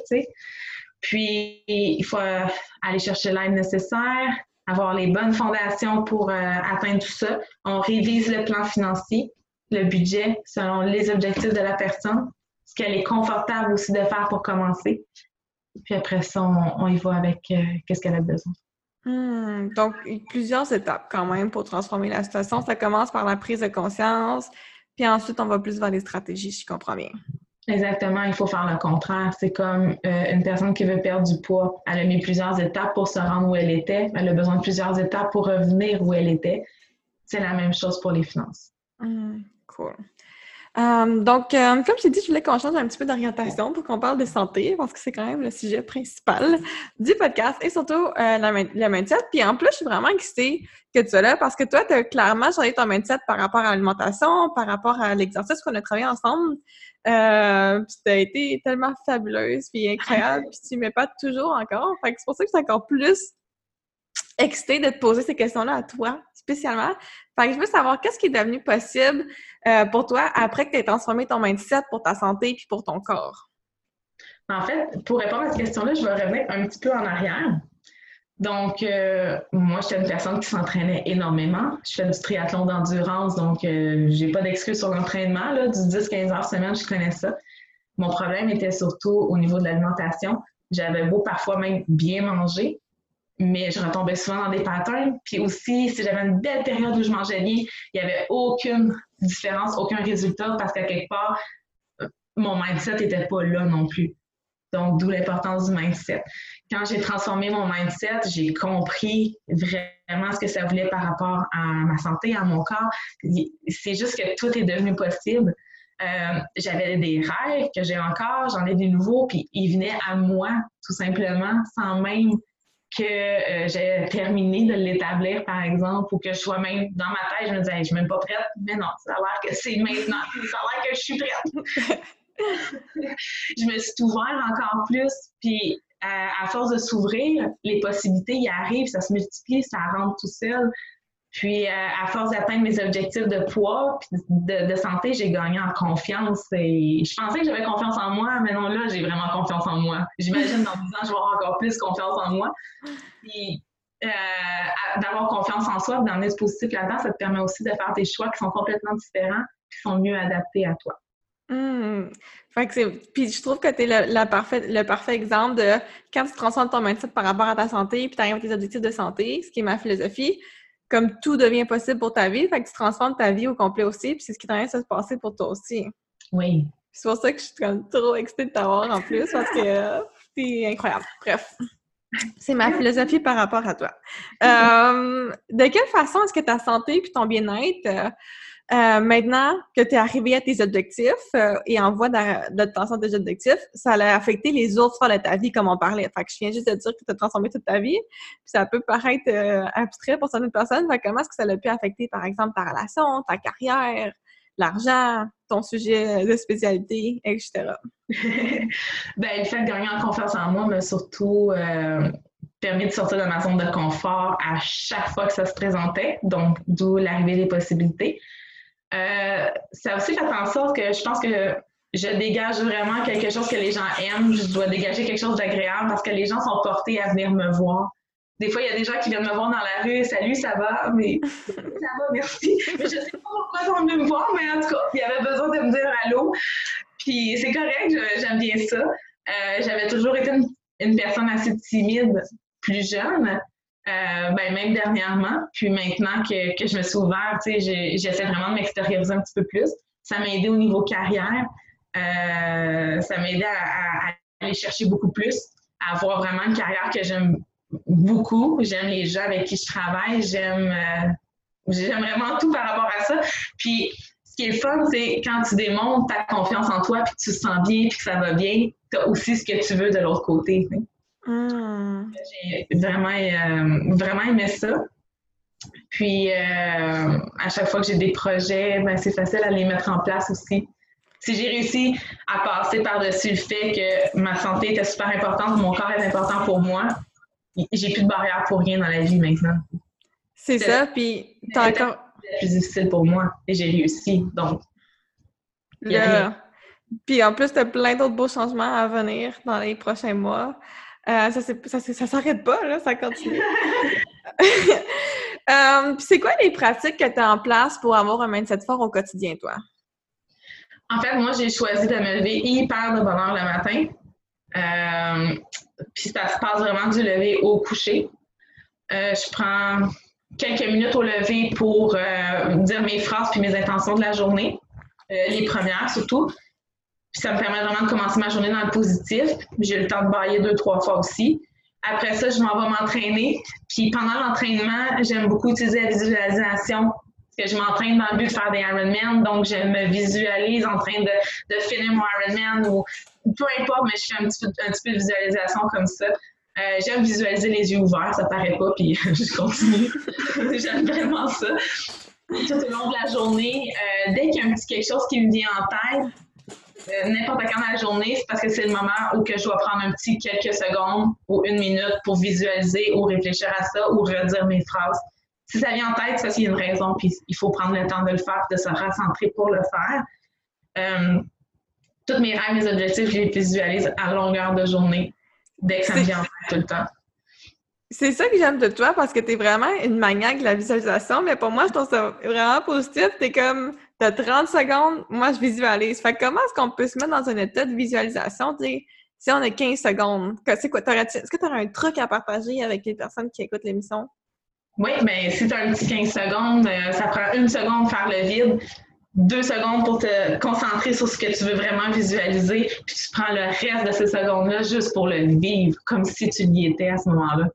Puis, il faut euh, aller chercher l'aide nécessaire, avoir les bonnes fondations pour euh, atteindre tout ça. On révise le plan financier, le budget selon les objectifs de la personne, ce qu'elle est confortable aussi de faire pour commencer. Puis après ça, on, y va avec qu'est-ce qu'elle a besoin. Hmm, donc, plusieurs étapes quand même pour transformer la situation. Ça commence par la prise de conscience, puis ensuite, on va plus vers les stratégies, si je comprends bien. Exactement, il faut faire le contraire. C'est comme euh, une personne qui veut perdre du poids. Elle a mis plusieurs étapes pour se rendre où elle était. Elle a besoin de plusieurs étapes pour revenir où elle était. C'est la même chose pour les finances. Hmm, cool. Euh, donc, euh, comme je t'ai dit, je voulais qu'on change un petit peu d'orientation pour qu'on parle de santé, parce que c'est quand même le sujet principal du podcast et surtout euh, la, le mindset. Puis en plus, je suis vraiment excitée que tu sois là parce que toi, tu as clairement changé ton mindset par rapport à l'alimentation, par rapport à l'exercice qu'on a travaillé ensemble. puis tu as été tellement fabuleuse, puis incroyable, (laughs) puis tu m'épates toujours encore. Fait que c'est pour ça que c'est encore plus excitée de te poser ces questions-là à toi, spécialement. Fait que je veux savoir qu'est-ce qui est devenu possible euh, pour toi après que tu aies transformé ton mindset pour ta santé et pour ton corps? En fait, pour répondre à cette question-là, je vais revenir un petit peu en arrière. Donc, euh, moi, j'étais une personne qui s'entraînait énormément. Je fais du triathlon d'endurance, donc euh, j'ai pas d'excuse sur l'entraînement. Du 10-15 heures semaine, je connais ça. Mon problème était surtout au niveau de l'alimentation. J'avais beau parfois même bien manger, mais je retombais souvent dans des patterns. Puis aussi, si j'avais une belle période où je mangeais bien, il n'y avait aucune différence, aucun résultat parce qu'à quelque part, mon mindset n'était pas là non plus. Donc, d'où l'importance du mindset. Quand j'ai transformé mon mindset, j'ai compris vraiment ce que ça voulait par rapport à ma santé, à mon corps. C'est juste que tout est devenu possible. Euh, j'avais des rêves que j'ai encore, j'en ai des nouveaux, puis ils venaient à moi, tout simplement, sans même que euh, j'ai terminé de l'établir, par exemple, ou que je sois même dans ma tête, je me disais, je suis même pas prête. Mais non, ça a l'air que c'est maintenant, (laughs) ça a l'air que je suis prête. (laughs) je me suis ouverte encore plus, puis à, force de s'ouvrir, les possibilités y arrivent, ça se multiplie, ça rentre tout seul. Puis, euh, à force d'atteindre mes objectifs de poids puis de, santé, j'ai gagné en confiance. Et je pensais que j'avais confiance en moi, mais non, là, j'ai vraiment confiance en moi. J'imagine dans 10 ans, je vais avoir encore plus confiance en moi. Puis, euh, d'avoir confiance en soi, d'emmener ce positif là-dedans, ça te permet aussi de faire des choix qui sont complètement différents, qui sont mieux adaptés à toi. Mmh. Fait que puis je trouve que tu es le, la parfait, le parfait exemple de quand tu transformes ton mindset par rapport à ta santé, puis tu arrives à tes objectifs de santé, ce qui est ma philosophie, comme tout devient possible pour ta vie, fait que tu transformes ta vie au complet aussi, puis c'est ce qui à se passer pour toi aussi. Oui. C'est pour ça que je suis comme trop excitée de t'avoir en plus, parce que c'est incroyable. Bref. C'est ma philosophie par rapport à toi. Euh, de quelle façon est-ce que ta santé puis ton bien-être euh, maintenant que tu es arrivé à tes objectifs euh, et en voie d'obtention de tes objectifs, ça a affecté les autres sphères de ta vie, comme on parlait. Que je viens juste de dire que tu as transformé toute ta vie. Puis ça peut paraître euh, abstrait pour certaines personnes. Fait comment est-ce que ça a pu affecter, par exemple, ta relation, ta carrière, l'argent, ton sujet de spécialité, etc. (laughs) ben, le fait de gagner en confiance en moi m'a surtout permis de sortir de ma zone de confort à chaque fois que ça se présentait, donc d'où l'arrivée des possibilités. Euh, ça aussi fait en sorte que je pense que je dégage vraiment quelque chose que les gens aiment. Je dois dégager quelque chose d'agréable parce que les gens sont portés à venir me voir. Des fois, il y a des gens qui viennent me voir dans la rue. Salut, ça va? Mais (laughs) ça va, merci. Mais je sais pas pourquoi ils sont venus me voir, mais en tout cas, il y avait besoin de me dire allô. Puis c'est correct, j'aime bien ça. Euh, j'avais toujours été une, personne assez timide plus jeune. Euh, ben, même dernièrement, puis maintenant que, que je me suis ouverte, j'essaie vraiment de m'extérioriser un petit peu plus. Ça m'a aidé au niveau carrière. Euh, ça m'a aidé à, aller chercher beaucoup plus, à avoir vraiment une carrière que j'aime beaucoup. J'aime les gens avec qui je travaille. J'aime euh, vraiment tout par rapport à ça. Puis ce qui est fun, c'est quand tu démontres ta confiance en toi, puis que tu te sens bien, puis que ça va bien, tu as aussi ce que tu veux de l'autre côté. Hmm. J'ai vraiment, euh, vraiment aimé ça. Puis, euh, à chaque fois que j'ai des projets, ben, c'est facile à les mettre en place aussi. Si j'ai réussi à passer par-dessus le fait que ma santé était super importante, mon corps est important pour moi, j'ai plus de barrière pour rien dans la vie maintenant. C'est ça, puis t'as encore... C'est plus difficile pour moi et j'ai réussi, donc... Puis en plus, tu as plein d'autres beaux changements à venir dans les prochains mois. Euh, ça ça, s'arrête pas, là, ça continue. (laughs) euh, c'est quoi les pratiques que tu as en place pour avoir un mindset fort au quotidien, toi? En fait, moi, j'ai choisi de me lever hyper de bonne heure le matin. Euh, puis ça se passe vraiment du lever au coucher. Je prends quelques minutes au lever pour dire mes phrases puis mes intentions de la journée, les premières surtout. Puis ça me permet vraiment de commencer ma journée dans le positif. J'ai le temps de bailler deux, trois fois aussi. Après ça, je m'en vais m'entraîner. Puis pendant l'entraînement, j'aime beaucoup utiliser la visualisation. Parce que je m'entraîne dans le but de faire des Ironman. Donc, je me visualise en train de, de finir mon Ironman ou peu importe, mais je fais un petit peu, un petit peu de visualisation comme ça. Euh, j'aime visualiser les yeux ouverts, ça paraît pas, puis (laughs) je continue. (laughs) j'aime vraiment ça. Tout au long de la journée, euh, dès qu'il y a un petit quelque chose qui me vient en tête, n'importe quand dans la journée, c'est parce que c'est le moment où que je dois prendre un petit quelques secondes ou une minute pour visualiser ou réfléchir à ça ou redire mes phrases. Si ça vient en tête, c'est parce qu'il y a une raison, puis il faut prendre le temps de le faire, de se recentrer pour le faire. Euh, toutes mes rêves, mes objectifs, je les visualise à longueur de journée, dès que ça me vient en tête tout le temps. C'est ça que j'aime de toi parce que tu es vraiment une maniaque de la visualisation, mais pour moi, je trouve ça vraiment positif. Tu es comme, tu 30 secondes, moi, je visualise. Fait comment est-ce qu'on peut se mettre dans un état de visualisation? si on a 15 secondes, c'est quoi? Est-ce que tu aurais un truc à partager avec les personnes qui écoutent l'émission? Oui, mais si tu as un petit 15 secondes, euh, ça prend une seconde faire le vide, deux secondes pour te concentrer sur ce que tu veux vraiment visualiser, puis tu prends le reste de ces secondes-là juste pour le vivre, comme si tu y étais à ce moment-là.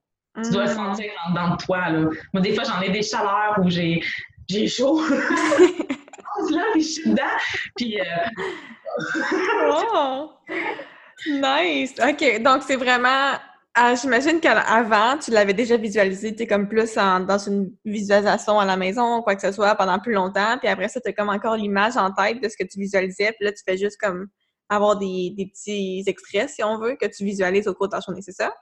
Tu dois le mm. sentir dans, toi. Là. Moi, des fois, j'en ai des chaleurs où j'ai, j'ai chaud. (laughs) (laughs) suis dedans. Puis. oh! Nice! OK, donc c'est vraiment. Ah, j'imagine qu'avant, tu l'avais déjà visualisé, tu es comme plus dans une visualisation à la maison, quoi que ce soit, pendant plus longtemps. Puis après ça, tu as comme encore l'image en tête de ce que tu visualisais. Puis là, tu fais juste comme avoir des, des petits extraits, si on veut, que tu visualises au cours de ta journée, c'est ça?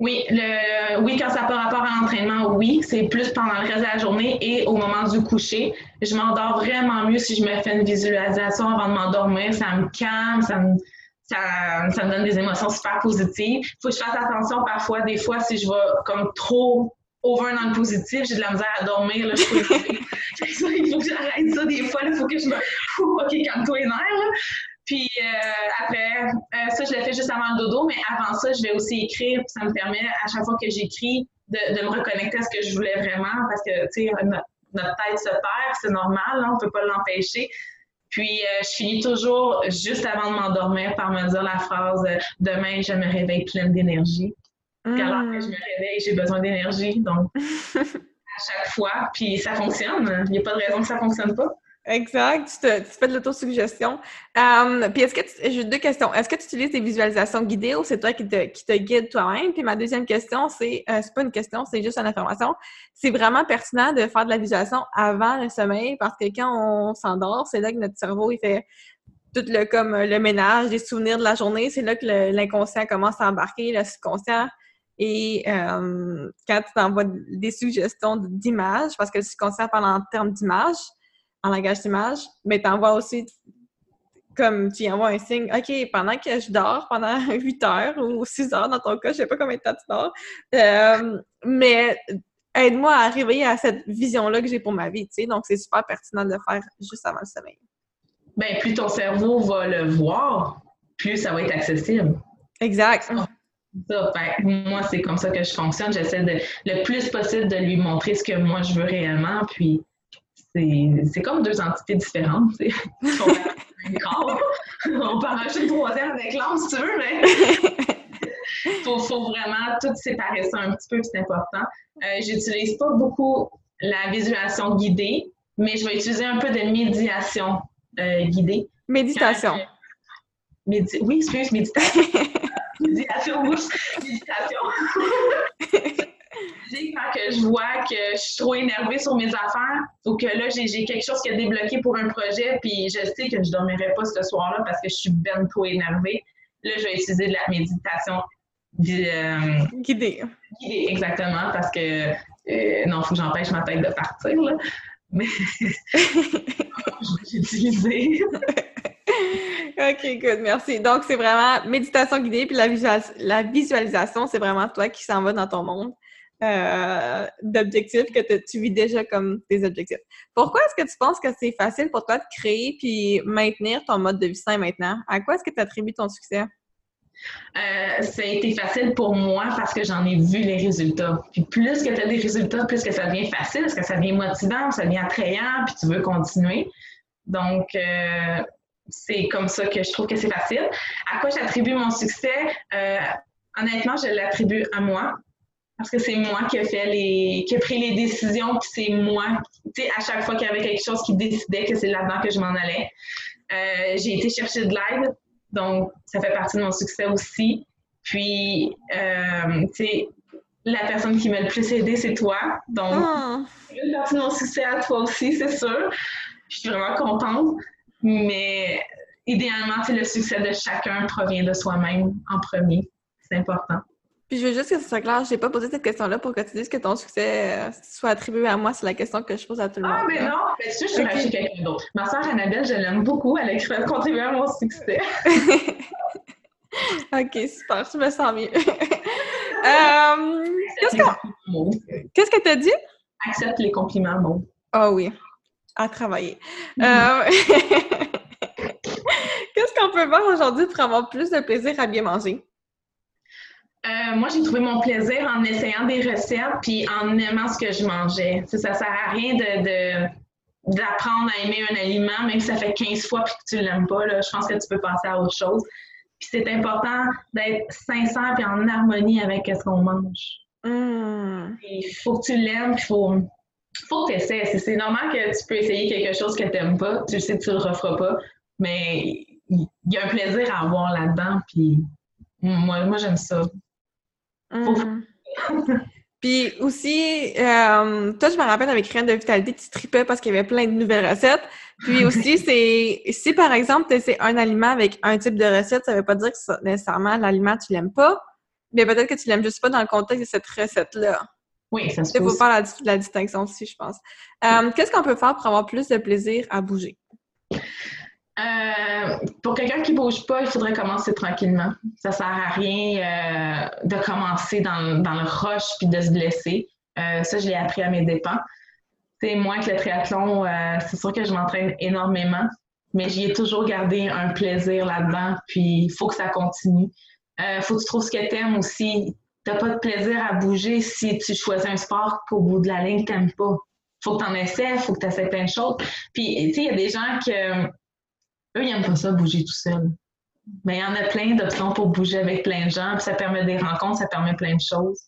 Oui, le, oui, quand ça n'a pas rapport à l'entraînement, oui, c'est plus pendant le reste de la journée et au moment du coucher. Je m'endors vraiment mieux si je me fais une visualisation avant de m'endormir. Ça me calme, ça me, ça, ça me donne des émotions super positives. Il faut que je fasse attention parfois, des fois, si je vais comme trop over dans le positif, j'ai de la misère à dormir. Là, (laughs) il faut que j'arrête ça des fois. Il faut que je me (laughs) OK, calme-toi les nerfs. Puis après, ça, je l'ai fait juste avant le dodo, mais avant ça, je vais aussi écrire. ça me permet, à chaque fois que j'écris, de, me reconnecter à ce que je voulais vraiment parce que, tu sais, notre, tête se perd, c'est normal, hein, on ne peut pas l'empêcher. Puis, euh, je finis toujours juste avant de m'endormir par me dire la phrase Demain, je me réveille pleine d'énergie. Mm. Alors que je me réveille, j'ai besoin d'énergie. Donc, (laughs) à chaque fois, puis ça fonctionne. Il n'y a pas de raison que ça ne fonctionne pas. Exact, tu, te, tu fais de l'autosuggestion. Um, puis est-ce que j'ai deux questions. Est-ce que tu utilises des visualisations guidées ou c'est toi qui te, qui te guide toi-même? Puis ma deuxième question, c'est euh, c'est pas une question, c'est juste une information. C'est vraiment pertinent de faire de la visualisation avant le sommeil parce que quand on s'endort, c'est là que notre cerveau il fait tout le comme le ménage, les souvenirs de la journée. C'est là que l'inconscient commence à embarquer, le subconscient. Et euh, quand tu t'envoies des suggestions d'images, parce que le subconscient parle en termes d'images, en langage d'image, mais tu envoies aussi comme tu envoies un signe, OK, pendant que je dors, pendant (laughs) 8 heures ou 6 heures dans ton cas, je sais pas combien de temps tu dors, euh, mais aide-moi à arriver à cette vision-là que j'ai pour ma vie, tu sais. Donc, c'est super pertinent de le faire juste avant le sommeil. Bien, plus ton cerveau va le voir, plus ça va être accessible. Exact. Ça, moi, c'est comme ça que je fonctionne. J'essaie de le plus possible de lui montrer ce que moi je veux réellement, puis c'est comme deux entités différentes. (laughs) On peut en rajouter une troisième avec l'âme si tu veux, mais (laughs) il faut, vraiment tout séparer ça un petit peu, c'est important. Euh, J'utilise pas beaucoup la visualisation guidée, mais je vais utiliser un peu de médiation euh, guidée. Méditation. oui, excuse, méditation. (laughs) méditation, méditation quand que je vois que je suis trop énervée sur mes affaires ou que là, j'ai quelque chose qui a débloqué pour un projet, puis je sais que je ne dormirai pas ce soir-là parce que je suis ben trop énervée, là, je vais utiliser de la méditation euh, guidée. Guidée, exactement, parce que euh, non, il faut que j'empêche ma tête de partir. Là. Mais (laughs) je vais utiliser. (laughs) OK, good, merci. Donc, c'est vraiment méditation guidée, puis la, la visualisation, c'est vraiment toi qui s'en va dans ton monde. Euh, d'objectifs que tu vis déjà comme tes objectifs. Pourquoi est-ce que tu penses que c'est facile pour toi de créer puis maintenir ton mode de vie sain maintenant? À quoi est-ce que tu attribues ton succès? Euh, ça a été facile pour moi parce que j'en ai vu les résultats. Puis plus que tu as des résultats, plus que ça devient facile, parce que ça devient motivant, ça devient attrayant, puis tu veux continuer. Donc, euh, c'est comme ça que je trouve que c'est facile. À quoi j'attribue mon succès? honnêtement, je l'attribue à moi parce que c'est moi qui ai fait les qui ai pris les décisions puis c'est moi tu sais à chaque fois qu'il y avait quelque chose qui décidait que c'est là-dedans que je m'en allais euh, j'ai été chercher de l'aide. Donc ça fait partie de mon succès aussi. Puis euh, tu sais la personne qui m'a le plus aidé c'est toi. Donc c'est ah. une partie de mon succès à toi aussi c'est sûr. Je suis vraiment contente. Mais idéalement le succès de chacun provient de soi-même en premier. C'est important puis je veux juste que ce soit clair, je n'ai pas posé cette question-là pour que tu dises que ton succès euh, soit attribué à moi. C'est la question que je pose à tout le monde. Ah, mais non, mais je suis quelqu'un d'autre. Ma soeur Annabelle, je l'aime beaucoup. Elle a contribué à mon succès. (laughs) ok, super, je me sens mieux. (laughs) euh, Qu'est-ce que tu as dit? Accepte les compliments, bon. Ah oui, à travailler. Euh, (laughs) qu'est-ce qu'on peut faire aujourd'hui pour avoir plus de plaisir à bien manger? Euh, moi, j'ai trouvé mon plaisir en essayant des recettes puis en aimant ce que je mangeais. Ça, ça sert à rien de, d'apprendre à aimer un aliment, même si ça fait 15 fois puis que tu l'aimes pas. Là, je pense que tu peux passer à autre chose. Puis c'est important d'être sincère et en harmonie avec ce qu'on mange. Mmh. Il faut que tu l'aimes, il faut, faut que tu essaies. C'est normal que tu peux essayer quelque chose que tu n'aimes pas. Tu sais que tu le referas pas, mais il y a un plaisir à avoir là-dedans. Puis moi, moi j'aime ça. Mm. (laughs) Puis aussi, euh, toi, je me rappelle avec Rien de Vitalité, tu tripais parce qu'il y avait plein de nouvelles recettes. Puis aussi, c'est si par exemple, tu essaies un aliment avec un type de recette, ça veut pas dire que nécessairement l'aliment, tu l'aimes pas. Mais peut-être que tu l'aimes juste pas dans le contexte de cette recette-là. Oui, ça se Il faut faire la, distinction aussi, je pense. Euh, qu'est-ce qu'on peut faire pour avoir plus de plaisir à bouger? Euh, pour quelqu'un qui bouge pas, il faudrait commencer tranquillement. Ça sert à rien euh, de commencer dans, le rush puis de se blesser. Euh, ça, je l'ai appris à mes dépens. C'est moi que le triathlon, c'est sûr que je m'entraîne énormément. mais j'y ai toujours gardé un plaisir là-dedans, puis il faut que ça continue. Euh, faut que tu trouves ce que tu aimes aussi. Tu n'as pas de plaisir à bouger si tu choisis un sport qu'au bout de la ligne, tu n'aimes pas. faut que tu en essaies, faut que tu essaies plein de choses. Puis, tu sais, il y a des gens qui, eux, ils n'aiment pas ça, bouger tout seul. Mais il y en a plein d'options pour bouger avec plein de gens, puis ça permet des rencontres, ça permet plein de choses.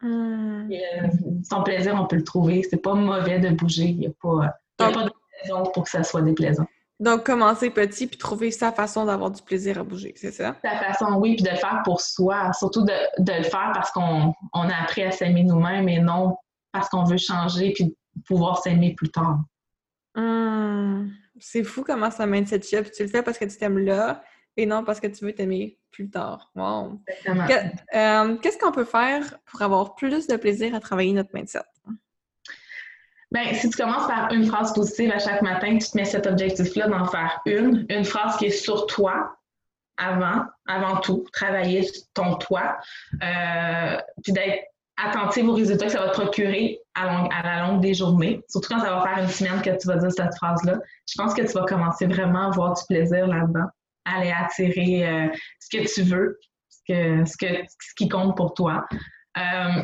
Hmm. Euh, son plaisir, on peut le trouver. C'est pas mauvais de bouger. Il n'y a pas, pas de raison pour que ça soit déplaisant. Donc, commencer petit puis trouver sa façon d'avoir du plaisir à bouger, c'est ça? Sa façon, oui, puis de le faire pour soi. Surtout de, le faire parce qu'on a appris à s'aimer nous-mêmes et non parce qu'on veut changer puis pouvoir s'aimer plus tard. Hmm. C'est fou comment ça cette chip. Tu le fais parce que tu t'aimes là et non parce que tu veux t'aimer plus tard. Wow! Euh, qu'est-ce qu'on peut faire pour avoir plus de plaisir à travailler notre mindset? Bien, si tu commences par une phrase positive à chaque matin, tu te mets cet objectif-là d'en faire une, une phrase qui est sur toi avant, avant tout, travailler ton toi, euh, puis d'être attentive aux résultats que ça va te procurer à, la longue des journées, surtout quand ça va faire une semaine que tu vas dire cette phrase-là. Je pense que tu vas commencer vraiment à avoir du plaisir là-dedans, aller attirer euh, ce que tu veux, ce, qui compte pour toi. Euh,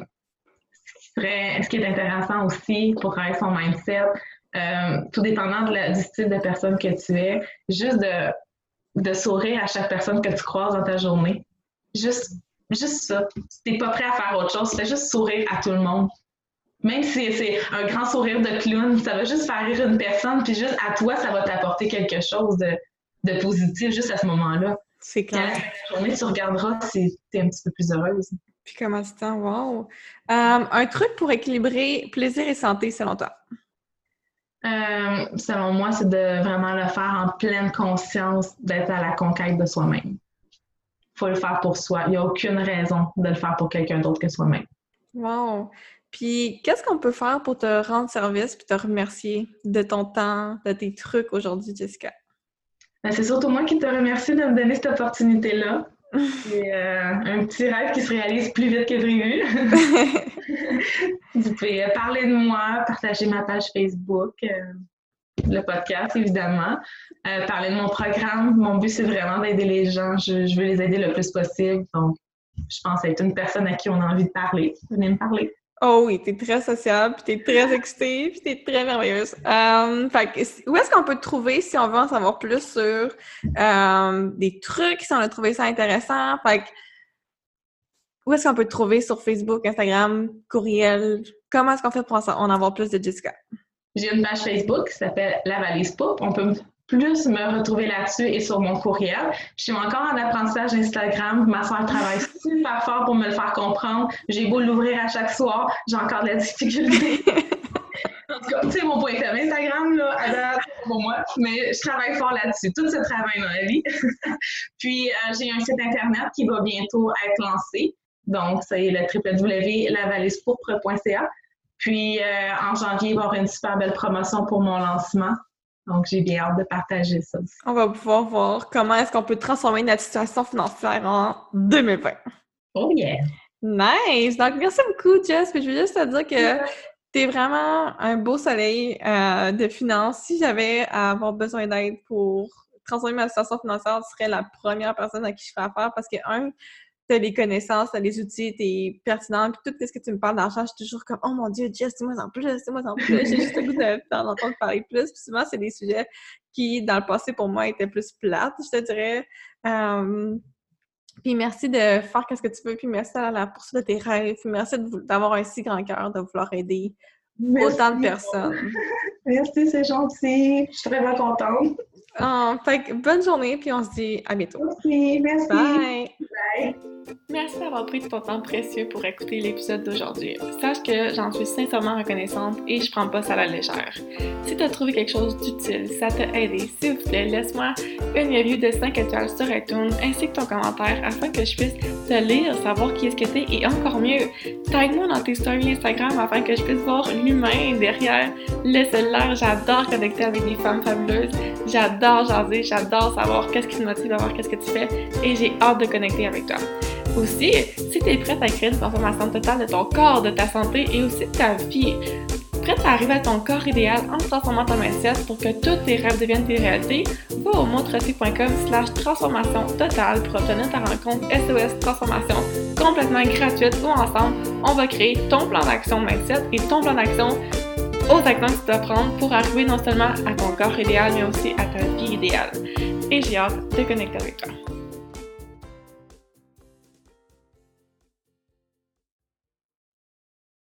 ce qui est intéressant aussi pour travailler son mindset, euh, tout dépendant du style de personne que tu es, juste de, de sourire à chaque personne que tu croises dans ta journée. Juste, juste ça. Si t'es pas prêt à faire autre chose, fais juste sourire à tout le monde. Même si c'est un grand sourire de clown, ça va juste faire rire une personne, puis juste à toi, ça va t'apporter quelque chose de, de positif juste à ce moment-là. C'est clair. la journée, tu regarderas si tu es un petit peu plus heureuse. Puis comment tu t'en wow! Euh, un truc pour équilibrer plaisir et santé, selon toi? Euh, selon moi, c'est de vraiment le faire en pleine conscience, d'être à la conquête de soi-même. Il faut le faire pour soi. Il n'y a aucune raison de le faire pour quelqu'un d'autre que soi-même. Wow! Puis, qu'est-ce qu'on peut faire pour te rendre service puis te remercier de ton temps, de tes trucs aujourd'hui, Jessica? Ben, c'est surtout moi qui te remercie de me donner cette opportunité-là. (laughs) C'est euh, un petit rêve qui se réalise plus vite que prévu. (laughs) (laughs) Vous pouvez parler de moi, partager ma page Facebook, euh, le podcast évidemment, parler de mon programme. Mon but c'est vraiment d'aider les gens. Je, veux les aider le plus possible. Donc, je pense être une personne à qui on a envie de parler. Venez me parler. Oh oui, t'es très sociable, puis t'es très excitée, puis t'es très merveilleuse. Euh, fait où est-ce qu'on peut te trouver si on veut en savoir plus sur euh, des trucs, si on a trouvé ça intéressant? Fait où est-ce qu'on peut te trouver sur Facebook, Instagram, courriel? Comment est-ce qu'on fait pour en avoir plus de Jessica? J'ai une page Facebook qui s'appelle La Valise Pop. On peut plus me retrouver là-dessus et sur mon courriel. Je suis encore en apprentissage Instagram. Ma soeur travaille (laughs) super fort pour me le faire comprendre. J'ai beau l'ouvrir à chaque soir, j'ai encore de la difficulté. (laughs) en tout cas, tu sais, mon point commun Instagram, là, à date, pour moi, mais je travaille fort là-dessus. Tout ce travail dans la vie. (laughs) Puis, euh, j'ai un site Internet qui va bientôt être lancé. Donc, c'est le www.lavalispourpre.ca. Puis, euh, en janvier, il va y avoir une super belle promotion pour mon lancement. Donc, j'ai bien hâte de partager ça aussi. On va pouvoir voir comment est-ce qu'on peut transformer notre situation financière en 2020. Oh yeah! Nice! Donc, merci beaucoup, Jess. je veux juste te dire que tu es vraiment un beau soleil euh, de finances. Si j'avais à avoir besoin d'aide pour transformer ma situation financière, tu serais la première personne à qui je ferais affaire parce que, un, t'as les connaissances, t'as les outils, t'es pertinent, puis tout ce que tu me parles d'argent, je suis toujours comme « Oh mon Dieu, Jess, dis-moi en plus, dis-moi en plus! (laughs) » J'ai juste le goût d'en entendre parler plus. Puis souvent, c'est des sujets qui, dans le passé, pour moi, étaient plus plates, je te dirais. puis merci de faire ce que tu veux, puis merci à la poursuite de tes rêves, puis merci d'avoir un si grand cœur, de vouloir aider autant de personnes. (laughs) Merci, c'est gentil. Je suis très contente. Oh, fait bonne journée, puis on se dit à bientôt. Merci, merci. Bye. Bye. Merci d'avoir pris ton temps précieux pour écouter l'épisode d'aujourd'hui. Sache que j'en suis sincèrement reconnaissante et je prends pas ça à la légère. Si tu as trouvé quelque chose d'utile, ça t'a aidé, s'il vous plaît, laisse-moi une review de 5 étoiles sur iTunes ainsi que ton commentaire afin que je puisse te lire, savoir qui est-ce que t'es et encore mieux, tag-moi dans tes stories Instagram afin que je puisse voir l'humain derrière le cellulaire. J'adore connecter avec des femmes fabuleuses. J'adore jaser, j'adore savoir qu'est-ce qui te motive à voir qu'est-ce que tu fais et j'ai hâte de connecter avec toi. Aussi, si tu es prête à créer une transformation totale de ton corps, de ta santé et aussi de ta vie, Prête à arriver à ton corps idéal en transformant ton mindset pour que tous tes rêves deviennent des réalités? Va au motreci.com slash transformation totale pour obtenir ta rencontre SOS Transformation complètement gratuite où ensemble, on va créer ton plan d'action mindset et ton plan d'action aux actions que tu dois prendre pour arriver non seulement à ton corps idéal, mais aussi à ta vie idéale. Et j'ai hâte de connecter avec toi.